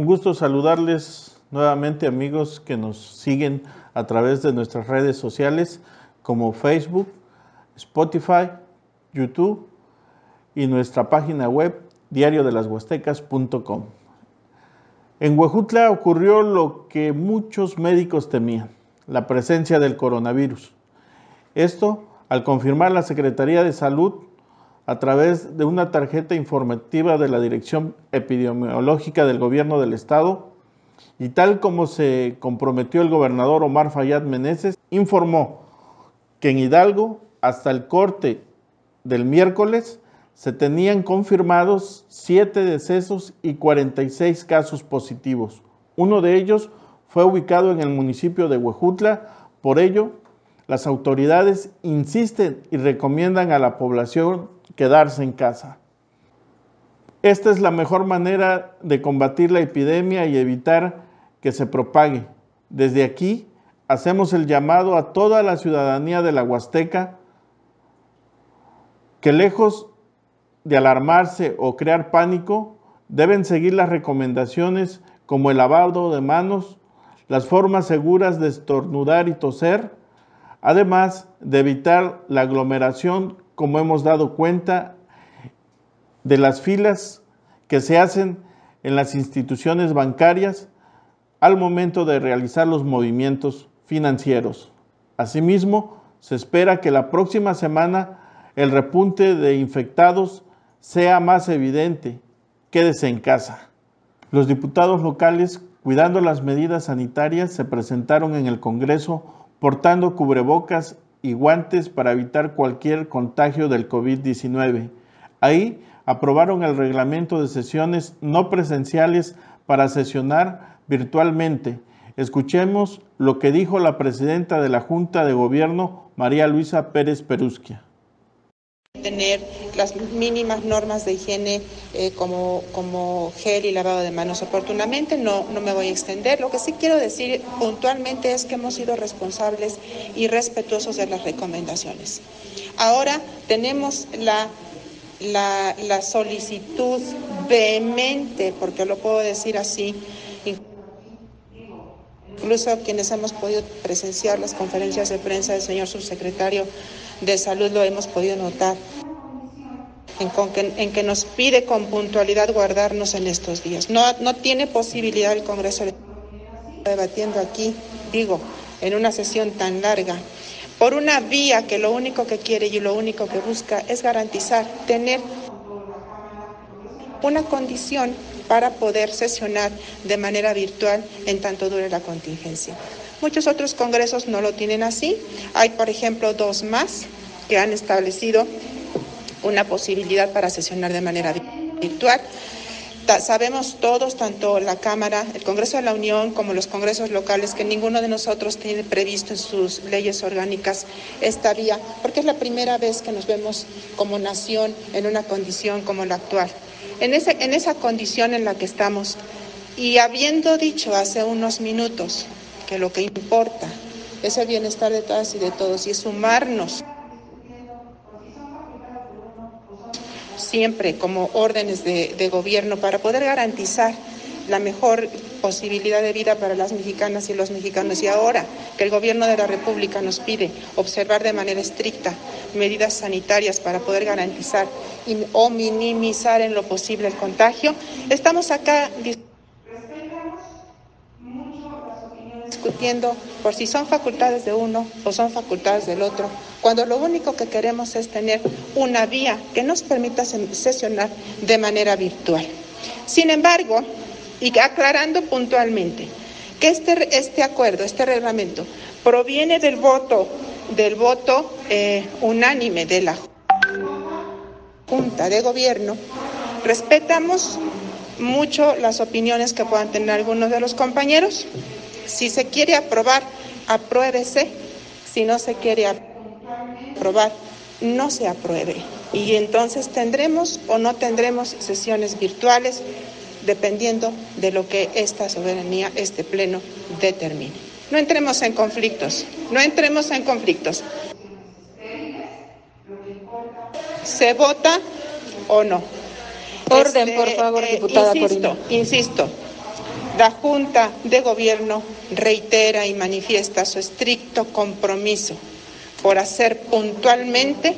Un gusto saludarles nuevamente amigos que nos siguen a través de nuestras redes sociales como Facebook, Spotify, YouTube y nuestra página web diariodelashuastecas.com. En Huejutla ocurrió lo que muchos médicos temían, la presencia del coronavirus. Esto al confirmar la Secretaría de Salud a través de una tarjeta informativa de la Dirección Epidemiológica del Gobierno del Estado y tal como se comprometió el gobernador Omar Fayad Meneses, informó que en Hidalgo hasta el corte del miércoles se tenían confirmados siete decesos y 46 casos positivos. Uno de ellos fue ubicado en el municipio de Huejutla, por ello las autoridades insisten y recomiendan a la población quedarse en casa. Esta es la mejor manera de combatir la epidemia y evitar que se propague. Desde aquí hacemos el llamado a toda la ciudadanía de la Huasteca que lejos de alarmarse o crear pánico, deben seguir las recomendaciones como el lavado de manos, las formas seguras de estornudar y toser, además de evitar la aglomeración como hemos dado cuenta de las filas que se hacen en las instituciones bancarias al momento de realizar los movimientos financieros. Asimismo, se espera que la próxima semana el repunte de infectados sea más evidente. Quédese en casa. Los diputados locales, cuidando las medidas sanitarias, se presentaron en el Congreso portando cubrebocas y guantes para evitar cualquier contagio del COVID-19. Ahí aprobaron el reglamento de sesiones no presenciales para sesionar virtualmente. Escuchemos lo que dijo la presidenta de la Junta de Gobierno, María Luisa Pérez Perusquia tener las mínimas normas de higiene eh, como, como gel y lavado de manos oportunamente. No, no me voy a extender. Lo que sí quiero decir puntualmente es que hemos sido responsables y respetuosos de las recomendaciones. Ahora tenemos la, la, la solicitud vehemente, porque lo puedo decir así, incluso quienes hemos podido presenciar las conferencias de prensa del señor subsecretario de Salud lo hemos podido notar, en, que, nos pide con puntualidad guardarnos en estos días. No, no tiene posibilidad el Congreso debatiendo aquí, digo, en una sesión tan larga, por una vía que lo único que quiere y lo único que busca es garantizar tener una condición para poder sesionar de manera virtual en tanto dure la contingencia. Muchos otros congresos no lo tienen así. Hay, por ejemplo, dos más que han establecido una posibilidad para sesionar de manera virtual. Sabemos todos, tanto la Cámara, el Congreso de la Unión como los congresos locales, que ninguno de nosotros tiene previsto en sus leyes orgánicas esta vía, porque es la primera vez que nos vemos como nación en una condición como la actual. En, ese, en esa condición en la que estamos, y habiendo dicho hace unos minutos que lo que importa es el bienestar de todas y de todos y es sumarnos siempre como órdenes de, gobierno para poder garantizar la mejor posibilidad de vida para las mexicanas y los mexicanos. Y ahora que el gobierno de la República nos pide observar de manera estricta medidas sanitarias para poder garantizar o minimizar en lo posible el contagio, estamos acá discutiendo por si son facultades de uno o son facultades del otro, cuando lo único que queremos es tener una vía que nos permita sesionar de manera virtual. Sin embargo, y aclarando puntualmente que este, este acuerdo, este reglamento, proviene del voto, del voto eh, unánime de la Junta de Gobierno, respetamos mucho las opiniones que puedan tener algunos de los compañeros, si se quiere aprobar, apruébese. Si no se quiere aprobar, no se apruebe. Y entonces tendremos o no tendremos sesiones virtuales dependiendo de lo que esta soberanía, este pleno, determine. No entremos en conflictos, no entremos en conflictos. ¿Se vota o no? Orden, por este, favor, eh, diputada insisto, Insisto, La Junta de Gobierno reitera y manifiesta su estricto compromiso por hacer puntualmente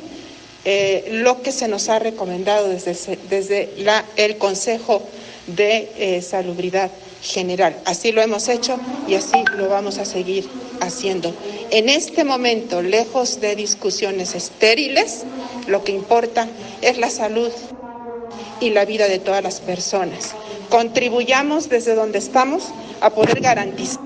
eh, lo que se nos ha recomendado desde, desde el Consejo de eh, Salubridad General. Así lo hemos hecho y así lo vamos a seguir haciendo. En este momento, lejos de discusiones estériles, lo que importa es la salud y la vida de todas las personas. Contribuyamos desde donde estamos a poder garantizar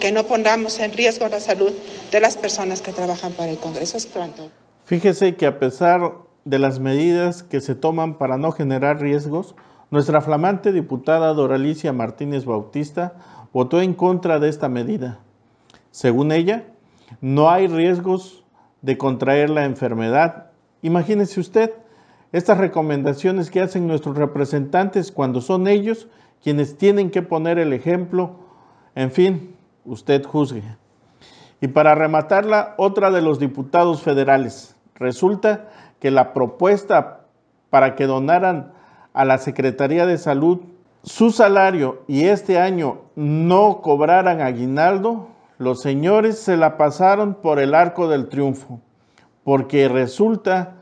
que no pongamos en riesgo la salud de las personas que trabajan para el Congreso. Es pronto. Fíjese que a pesar de las medidas que se toman para no generar riesgos, nuestra flamante diputada Doralicia Martínez Bautista votó en contra de esta medida. Según ella, no hay riesgos de contraer la enfermedad. Imagínese usted estas recomendaciones que hacen nuestros representantes cuando son ellos quienes tienen que poner el ejemplo. En fin, usted juzgue. Y para rematarla, otra de los diputados federales, Resulta que la propuesta para que donaran a la Secretaría de Salud su salario y este año no cobraran aguinaldo, los señores se la pasaron por el arco del triunfo, porque resulta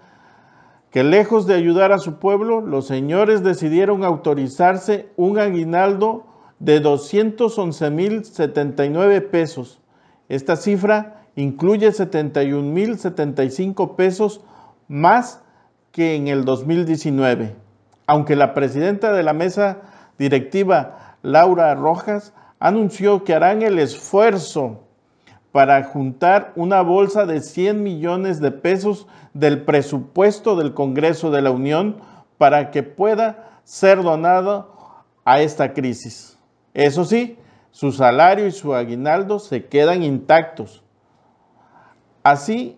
que lejos de ayudar a su pueblo, los señores decidieron autorizarse un aguinaldo de 211.079 pesos. Esta cifra incluye 71.075 pesos más que en el 2019. Aunque la presidenta de la mesa directiva, Laura Rojas, anunció que harán el esfuerzo para juntar una bolsa de 100 millones de pesos del presupuesto del Congreso de la Unión para que pueda ser donado a esta crisis. Eso sí, su salario y su aguinaldo se quedan intactos. Así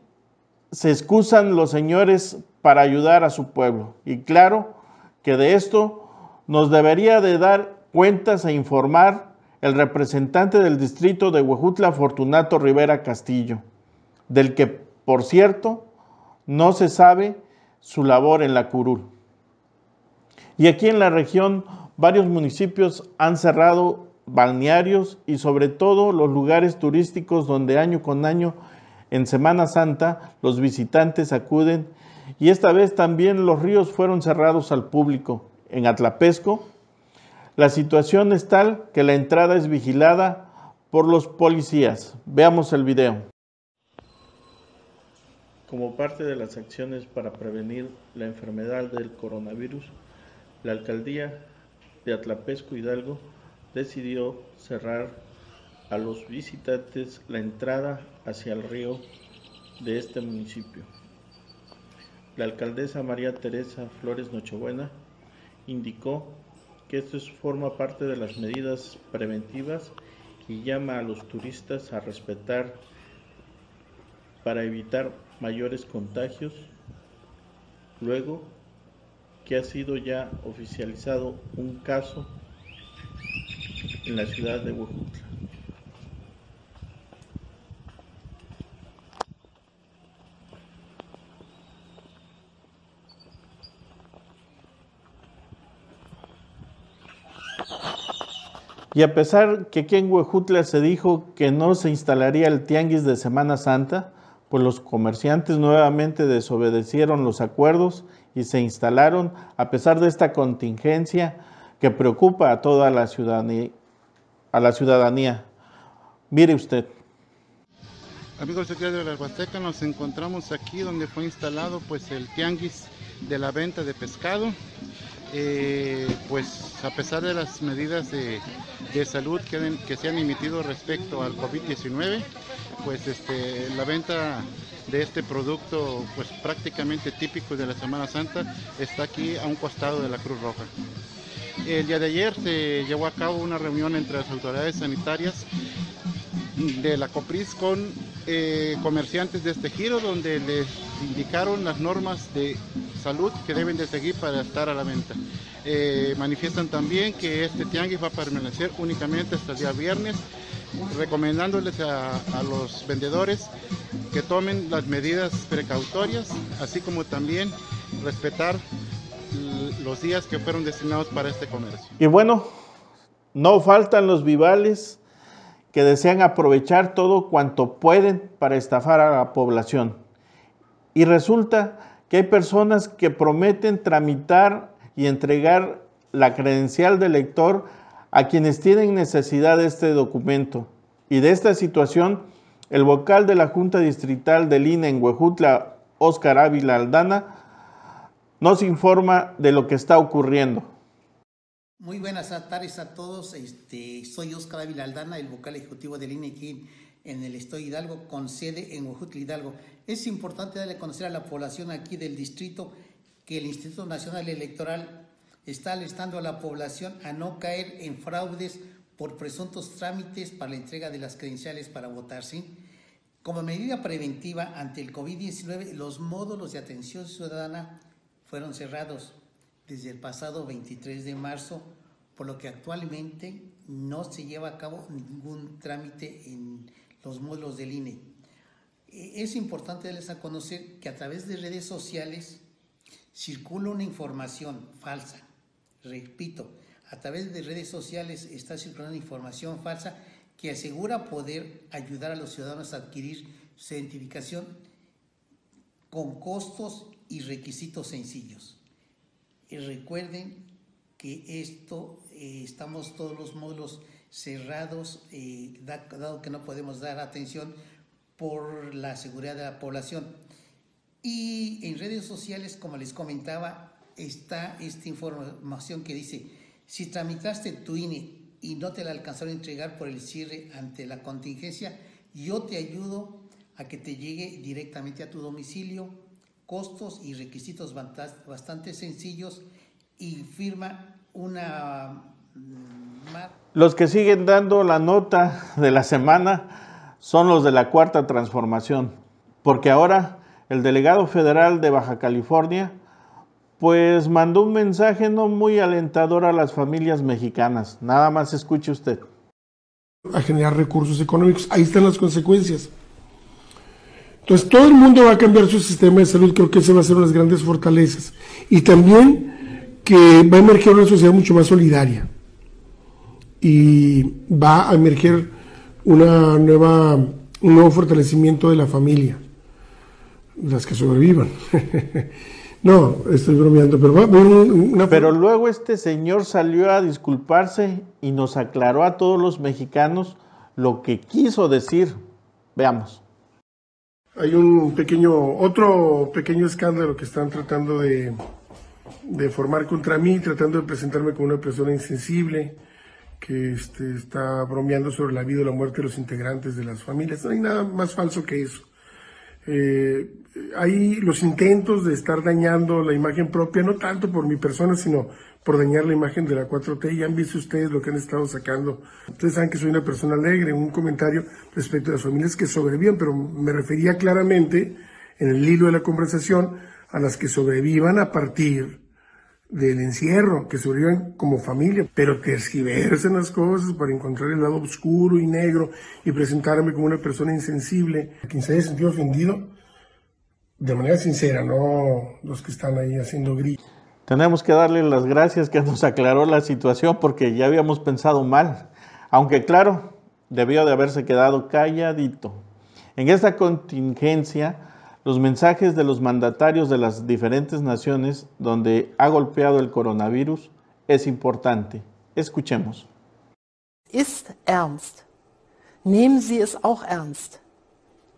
se excusan los señores para ayudar a su pueblo. Y claro que de esto nos debería de dar cuentas e informar el representante del distrito de Huejutla, Fortunato Rivera Castillo, del que, por cierto, no se sabe su labor en la curul. Y aquí en la región varios municipios han cerrado balnearios y sobre todo los lugares turísticos donde año con año en Semana Santa los visitantes acuden y esta vez también los ríos fueron cerrados al público. En Atlapesco, la situación es tal que la entrada es vigilada por los policías. Veamos el video. Como parte de las acciones para prevenir la enfermedad del coronavirus, la alcaldía de Atlapesco Hidalgo decidió cerrar a los visitantes la entrada hacia el río de este municipio. La alcaldesa María Teresa Flores Nochebuena indicó que esto forma parte de las medidas preventivas y llama a los turistas a respetar para evitar mayores contagios, luego que ha sido ya oficializado un caso en la ciudad de Huejutla. Y a pesar que aquí en Huejutla se dijo que no se instalaría el tianguis de Semana Santa, pues los comerciantes nuevamente desobedecieron los acuerdos y se instalaron a pesar de esta contingencia que preocupa a toda la ciudadanía. A la ciudadanía. Mire usted. Amigos de de la Huasteca, nos encontramos aquí donde fue instalado pues el tianguis de la venta de pescado eh, pues a pesar de las medidas de, salud que, se han emitido respecto al COVID-19, pues este, la venta de este producto pues prácticamente típico de la Semana Santa está aquí a un costado de la Cruz Roja. El día de ayer se llevó a cabo una reunión entre las autoridades sanitarias de la COPRIS con eh, comerciantes de este giro donde les indicaron las normas de salud que deben de seguir para estar a la venta. Eh, manifiestan también que este tianguis va a permanecer únicamente hasta el día viernes, recomendándoles a, a los vendedores que tomen las medidas precautorias, así como también respetar los días que fueron destinados para este comercio. Y bueno, No faltan los vivales que desean aprovechar todo cuanto pueden para estafar a la población. Y resulta que hay personas que prometen tramitar y entregar la credencial de lector a quienes tienen necesidad de este documento. Y de esta situación, el vocal de la Junta Distrital del INE en Huejutla, Óscar Ávila Aldana, nos informa de lo que está ocurriendo. Muy buenas tardes a todos. Este, soy Óscar Ávila Aldana, el vocal ejecutivo del INE aquí en el Estado Hidalgo, con sede en Huejutla Hidalgo. Es importante darle a conocer a la población aquí del distrito que el Instituto Nacional Electoral está alistando a la población a no caer en fraudes por presuntos trámites para la entrega de las credenciales para votar. ¿sí? Como medida preventiva ante el COVID-19, los módulos de atención ciudadana fueron cerrados desde el pasado 23 de marzo, por lo que actualmente no se lleva a cabo ningún trámite en los módulos del INE. E, es importante darles a conocer que a través de redes sociales circula una información falsa. Repito, a través de redes sociales está circulando información falsa que asegura poder ayudar a los ciudadanos a adquirir su identificación con costos y requisitos sencillos. Y recuerden que esto, eh, estamos todos los módulos cerrados, eh, dado que no podemos dar atención por la seguridad de la población. Y en redes sociales, como les comentaba, está esta información que dice, si tramitaste tu INE y no te la alcanzaron a entregar por el cierre ante la contingencia, yo te ayudo a que te llegue directamente a tu domicilio costos y requisitos bastante sencillos y firma una... Mm, los que siguen dando la nota de la semana son los de la cuarta transformación, porque ahora el delegado federal de Baja California pues mandó un mensaje no muy alentador a las familias mexicanas. Nada más escuche usted. A generar recursos económicos. Ahí están las consecuencias. Entonces todo el mundo va a cambiar su sistema de salud, creo que ese va a ser unas grandes fortalezas. Y también que va a emerger una sociedad mucho más solidaria. Y va a emerger un nuevo fortalecimiento de la familia, las que sobrevivan. no, estoy bromeando, pero va una... Pero luego este señor salió a disculparse y nos aclaró a todos los mexicanos lo que quiso decir. Veamos. Hay un pequeño, otro pequeño escándalo que están tratando de, de formar contra mí, tratando de presentarme como una persona insensible, que este, está bromeando sobre la vida o la muerte de los integrantes de las familias. No hay nada más falso que eso. Eh, hay los intentos de estar dañando la imagen propia, no tanto por mi persona, sino por dañar la imagen de la 4T. Ya han visto ustedes lo que han estado sacando. Ustedes saben que soy una persona alegre, un comentario respecto a las familias que sobreviven, pero me refería claramente en el hilo de la conversación a las que sobrevivan a partir del encierro, que sobrevivan como familia, pero tergiversen las cosas para encontrar el lado oscuro y negro y presentarme como una persona insensible. Quien se haya ofendido, de manera sincera, no los que están ahí haciendo gritos. Tenemos que darle las gracias que nos aclaró la situación porque ya habíamos pensado mal, aunque claro, debió de haberse quedado calladito. En esta contingencia, los mensajes de los mandatarios de las diferentes naciones donde ha golpeado el coronavirus es importante. Escuchemos. Ist ernst. Nehmen Sie es auch ernst.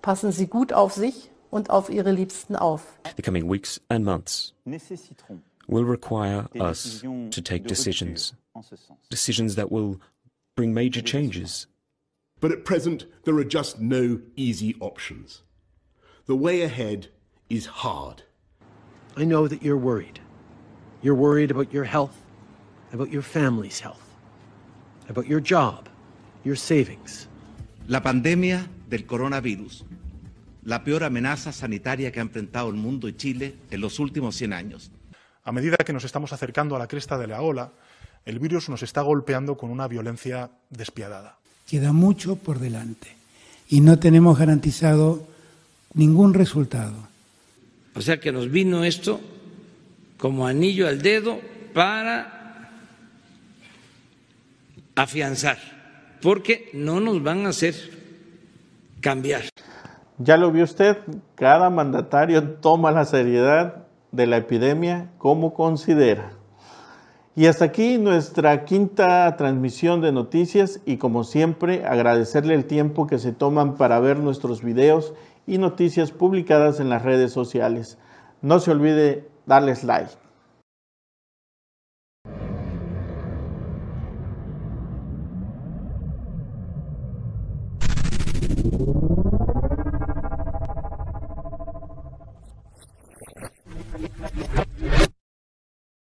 Passen Sie gut auf sich und auf Ihre Liebsten auf. The coming weeks and months will require us to take decisions, decisions that will bring major changes. But at present, there are just no easy options. The way ahead is hard. I know that you're worried. You're worried about your health, about your family's health, about your job, your savings. La pandemia del coronavirus, la peor amenaza sanitaria que ha enfrentado el mundo y Chile en los últimos 100 años. A medida que nos estamos acercando a la cresta de la ola, el virus nos está golpeando con una violencia despiadada. Queda mucho por delante y no tenemos garantizado ningún resultado. O sea que nos vino esto como anillo al dedo para afianzar, porque no nos van a hacer cambiar. Ya lo vio usted, cada mandatario toma la seriedad de la epidemia como considera. Y hasta aquí nuestra quinta transmisión de noticias y como siempre agradecerle el tiempo que se toman para ver nuestros videos y noticias publicadas en las redes sociales. No se olvide darles like.